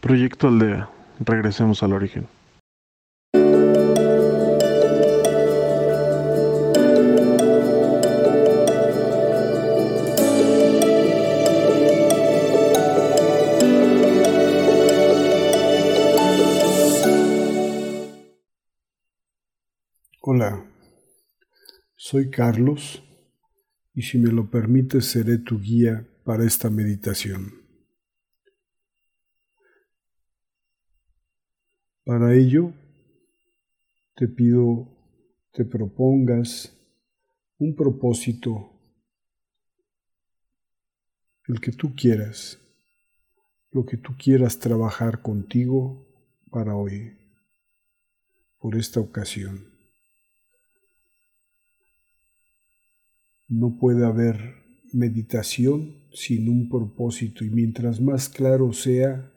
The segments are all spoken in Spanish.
Proyecto Aldea. Regresemos al origen. Hola, soy Carlos y si me lo permites seré tu guía para esta meditación. Para ello, te pido te propongas un propósito, el que tú quieras, lo que tú quieras trabajar contigo para hoy, por esta ocasión. No puede haber meditación sin un propósito y mientras más claro sea,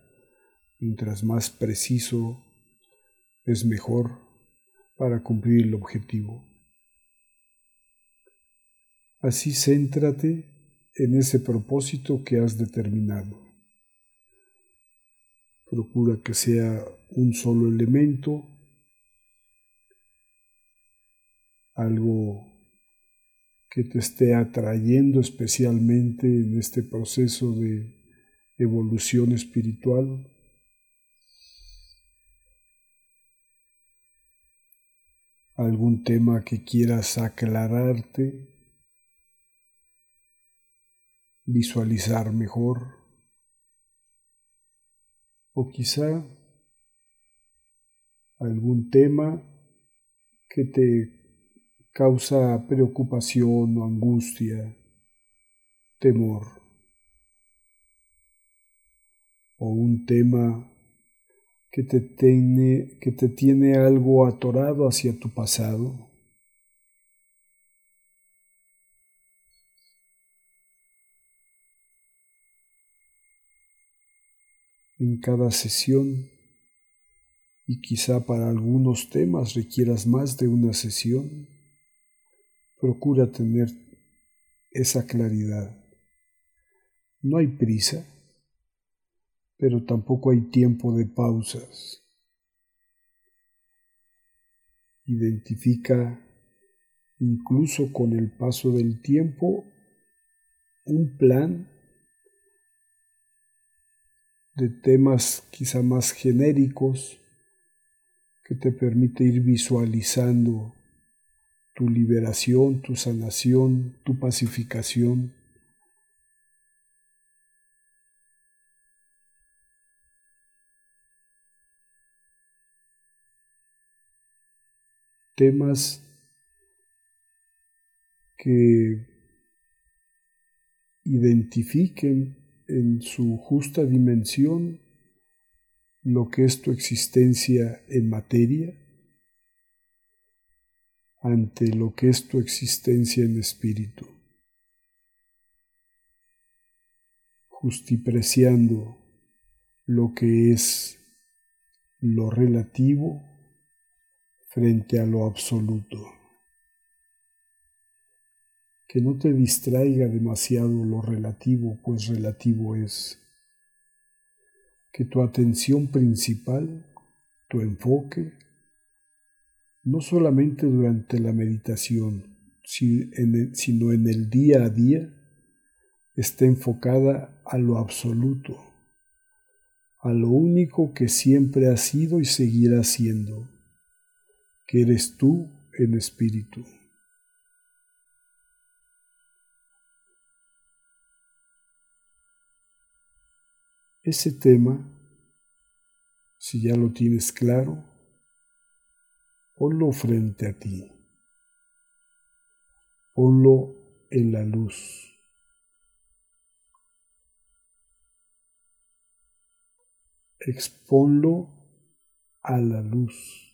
mientras más preciso, es mejor para cumplir el objetivo. Así céntrate en ese propósito que has determinado. Procura que sea un solo elemento, algo que te esté atrayendo especialmente en este proceso de evolución espiritual. Algún tema que quieras aclararte, visualizar mejor, o quizá algún tema que te causa preocupación o angustia, temor, o un tema que te tiene, que te tiene algo atorado hacia tu pasado. En cada sesión, y quizá para algunos temas requieras más de una sesión, procura tener esa claridad. No hay prisa pero tampoco hay tiempo de pausas. Identifica incluso con el paso del tiempo un plan de temas quizá más genéricos que te permite ir visualizando tu liberación, tu sanación, tu pacificación temas que identifiquen en su justa dimensión lo que es tu existencia en materia ante lo que es tu existencia en espíritu, justipreciando lo que es lo relativo frente a lo absoluto. Que no te distraiga demasiado lo relativo, pues relativo es. Que tu atención principal, tu enfoque, no solamente durante la meditación, sino en el día a día, esté enfocada a lo absoluto, a lo único que siempre ha sido y seguirá siendo que eres tú en espíritu. Ese tema, si ya lo tienes claro, ponlo frente a ti, ponlo en la luz. Exponlo a la luz.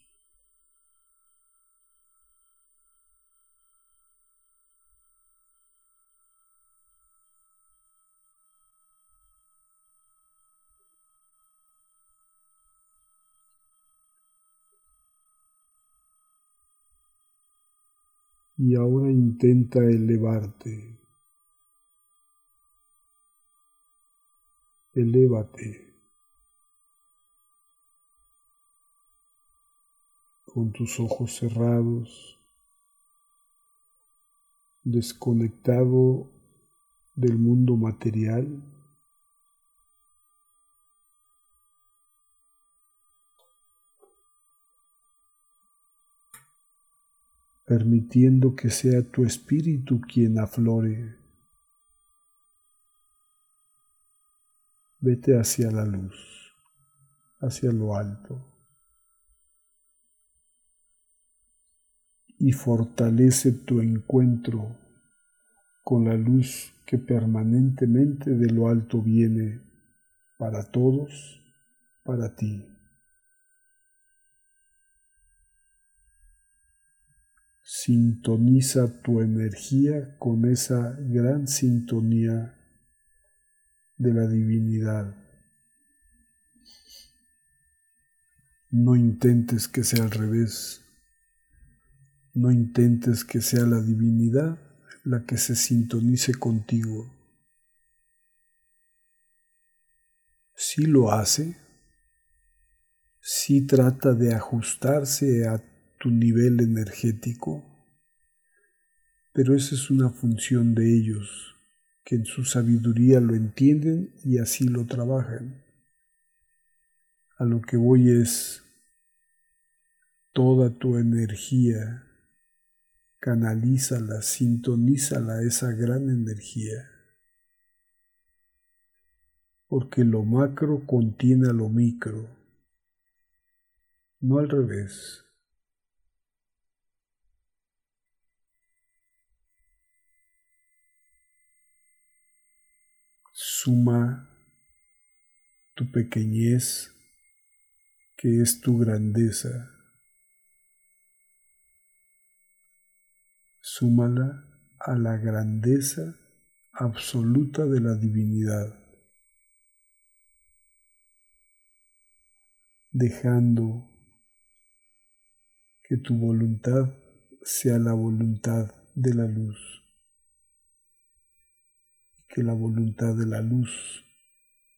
y ahora intenta elevarte. Elévate con tus ojos cerrados, desconectado del mundo material permitiendo que sea tu espíritu quien aflore. Vete hacia la luz, hacia lo alto. Y fortalece tu encuentro con la luz que permanentemente de lo alto viene para todos, para ti. Sintoniza tu energía con esa gran sintonía de la divinidad. No intentes que sea al revés. No intentes que sea la divinidad la que se sintonice contigo. Si lo hace, si trata de ajustarse a tu nivel energético, pero esa es una función de ellos que en su sabiduría lo entienden y así lo trabajan. A lo que voy es toda tu energía, canalízala, sintonízala esa gran energía. Porque lo macro contiene a lo micro, no al revés. Suma tu pequeñez, que es tu grandeza. Súmala a la grandeza absoluta de la divinidad, dejando que tu voluntad sea la voluntad de la luz que la voluntad de la luz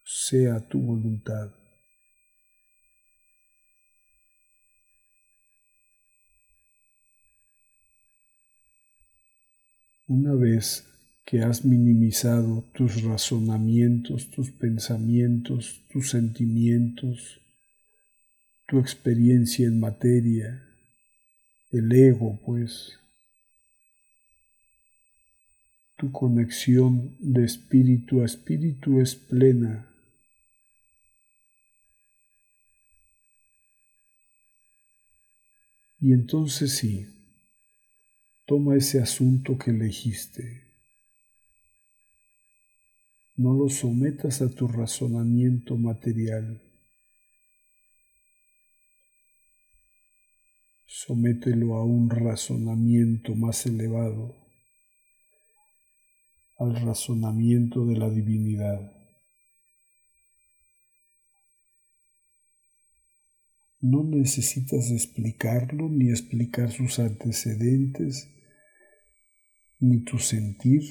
sea tu voluntad. Una vez que has minimizado tus razonamientos, tus pensamientos, tus sentimientos, tu experiencia en materia, el ego, pues, tu conexión de espíritu a espíritu es plena. Y entonces sí, toma ese asunto que elegiste. No lo sometas a tu razonamiento material. Somételo a un razonamiento más elevado al razonamiento de la divinidad. No necesitas explicarlo ni explicar sus antecedentes ni tu sentir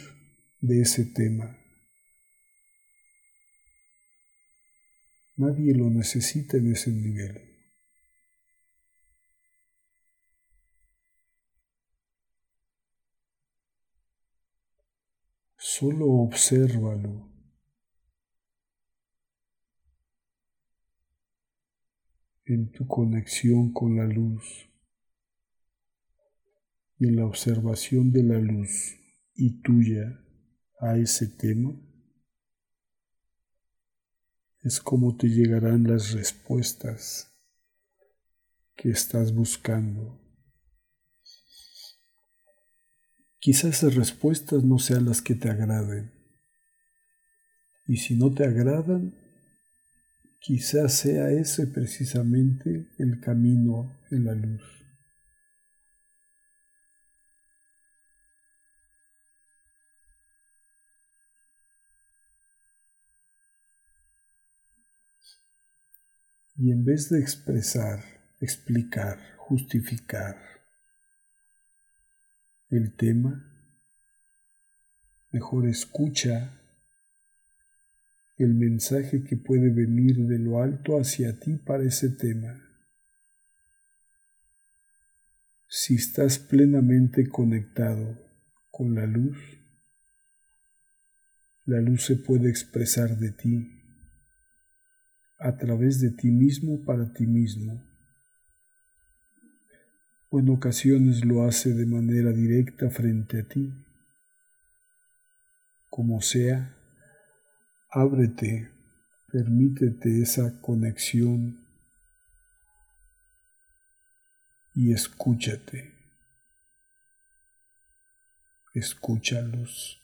de ese tema. Nadie lo necesita en ese nivel. Solo obsérvalo. en tu conexión con la luz y en la observación de la luz y tuya a ese tema, es como te llegarán las respuestas que estás buscando. Quizás esas respuestas no sean las que te agraden. Y si no te agradan, quizás sea ese precisamente el camino en la luz. Y en vez de expresar, explicar, justificar, el tema, mejor escucha el mensaje que puede venir de lo alto hacia ti para ese tema. Si estás plenamente conectado con la luz, la luz se puede expresar de ti, a través de ti mismo para ti mismo. O en ocasiones lo hace de manera directa frente a ti. Como sea, ábrete, permítete esa conexión y escúchate. Escúchalos.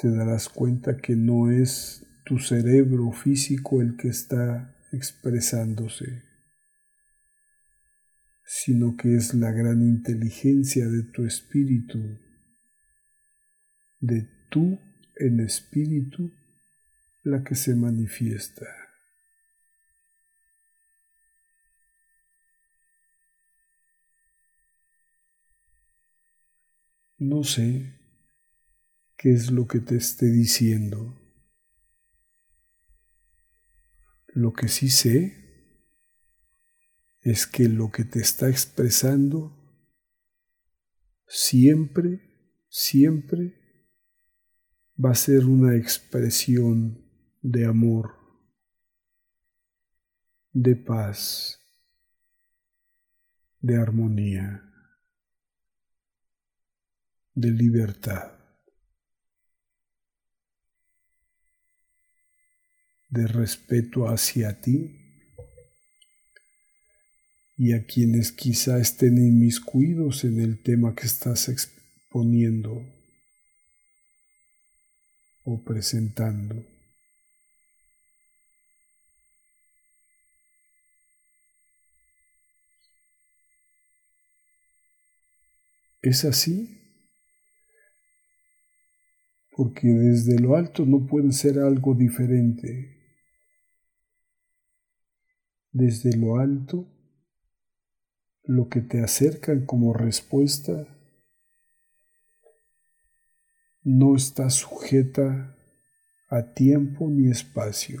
Te darás cuenta que no es tu cerebro físico el que está expresándose, sino que es la gran inteligencia de tu espíritu, de tú en espíritu la que se manifiesta. No sé qué es lo que te esté diciendo. Lo que sí sé es que lo que te está expresando siempre, siempre va a ser una expresión de amor, de paz, de armonía, de libertad, de respeto hacia ti y a quienes quizá estén inmiscuidos en el tema que estás exponiendo o presentando. ¿Es así? Porque desde lo alto no puede ser algo diferente. Desde lo alto, lo que te acercan como respuesta no está sujeta a tiempo ni espacio,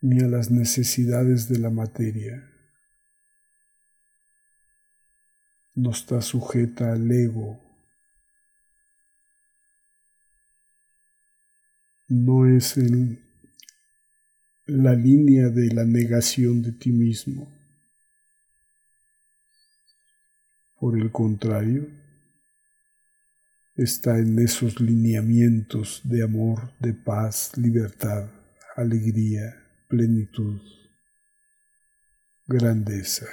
ni a las necesidades de la materia. no está sujeta al ego, no es en la línea de la negación de ti mismo. Por el contrario, está en esos lineamientos de amor, de paz, libertad, alegría, plenitud, grandeza.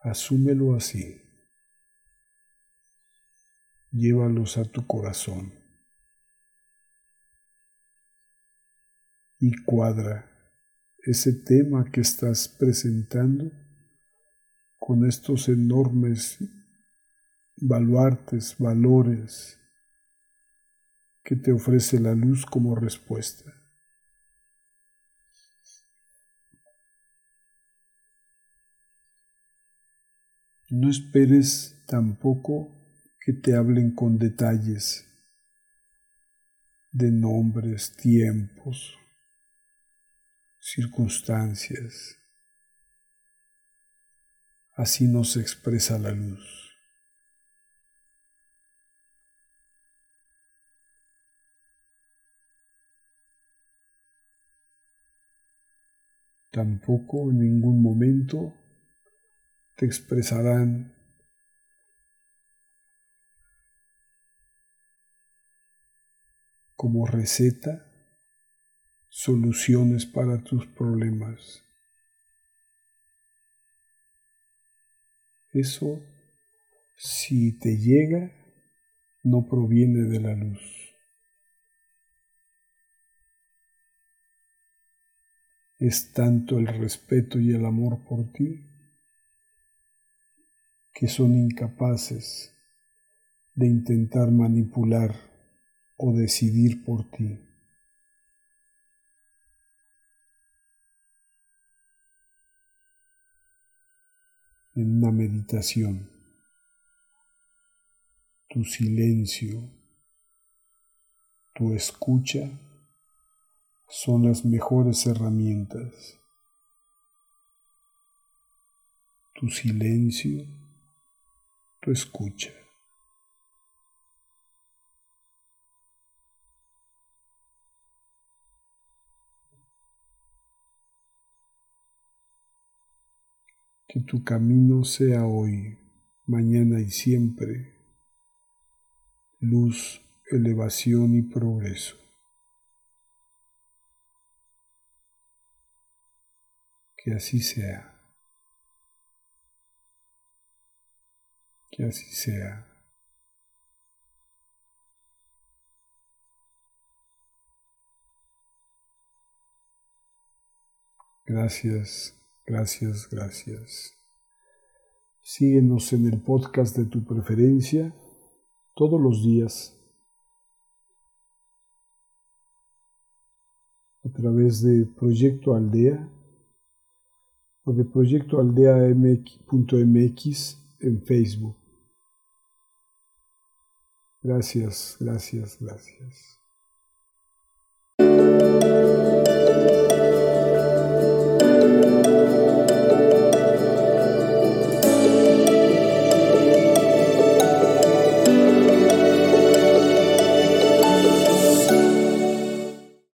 Asúmelo así. Llévalos a tu corazón. Y cuadra ese tema que estás presentando con estos enormes baluartes, valores que te ofrece la luz como respuesta. No esperes tampoco que te hablen con detalles de nombres, tiempos, circunstancias. Así no se expresa la luz. Tampoco en ningún momento te expresarán como receta soluciones para tus problemas. Eso, si te llega, no proviene de la luz. Es tanto el respeto y el amor por ti que son incapaces de intentar manipular o decidir por ti. En una meditación tu silencio, tu escucha son las mejores herramientas. Tu silencio, tu escucha. Que tu camino sea hoy, mañana y siempre luz, elevación y progreso. Que así sea. Que así sea. Gracias, gracias, gracias. Síguenos en el podcast de tu preferencia todos los días a través de Proyecto Aldea o de Proyecto Aldea MX en Facebook. Gracias, gracias, gracias.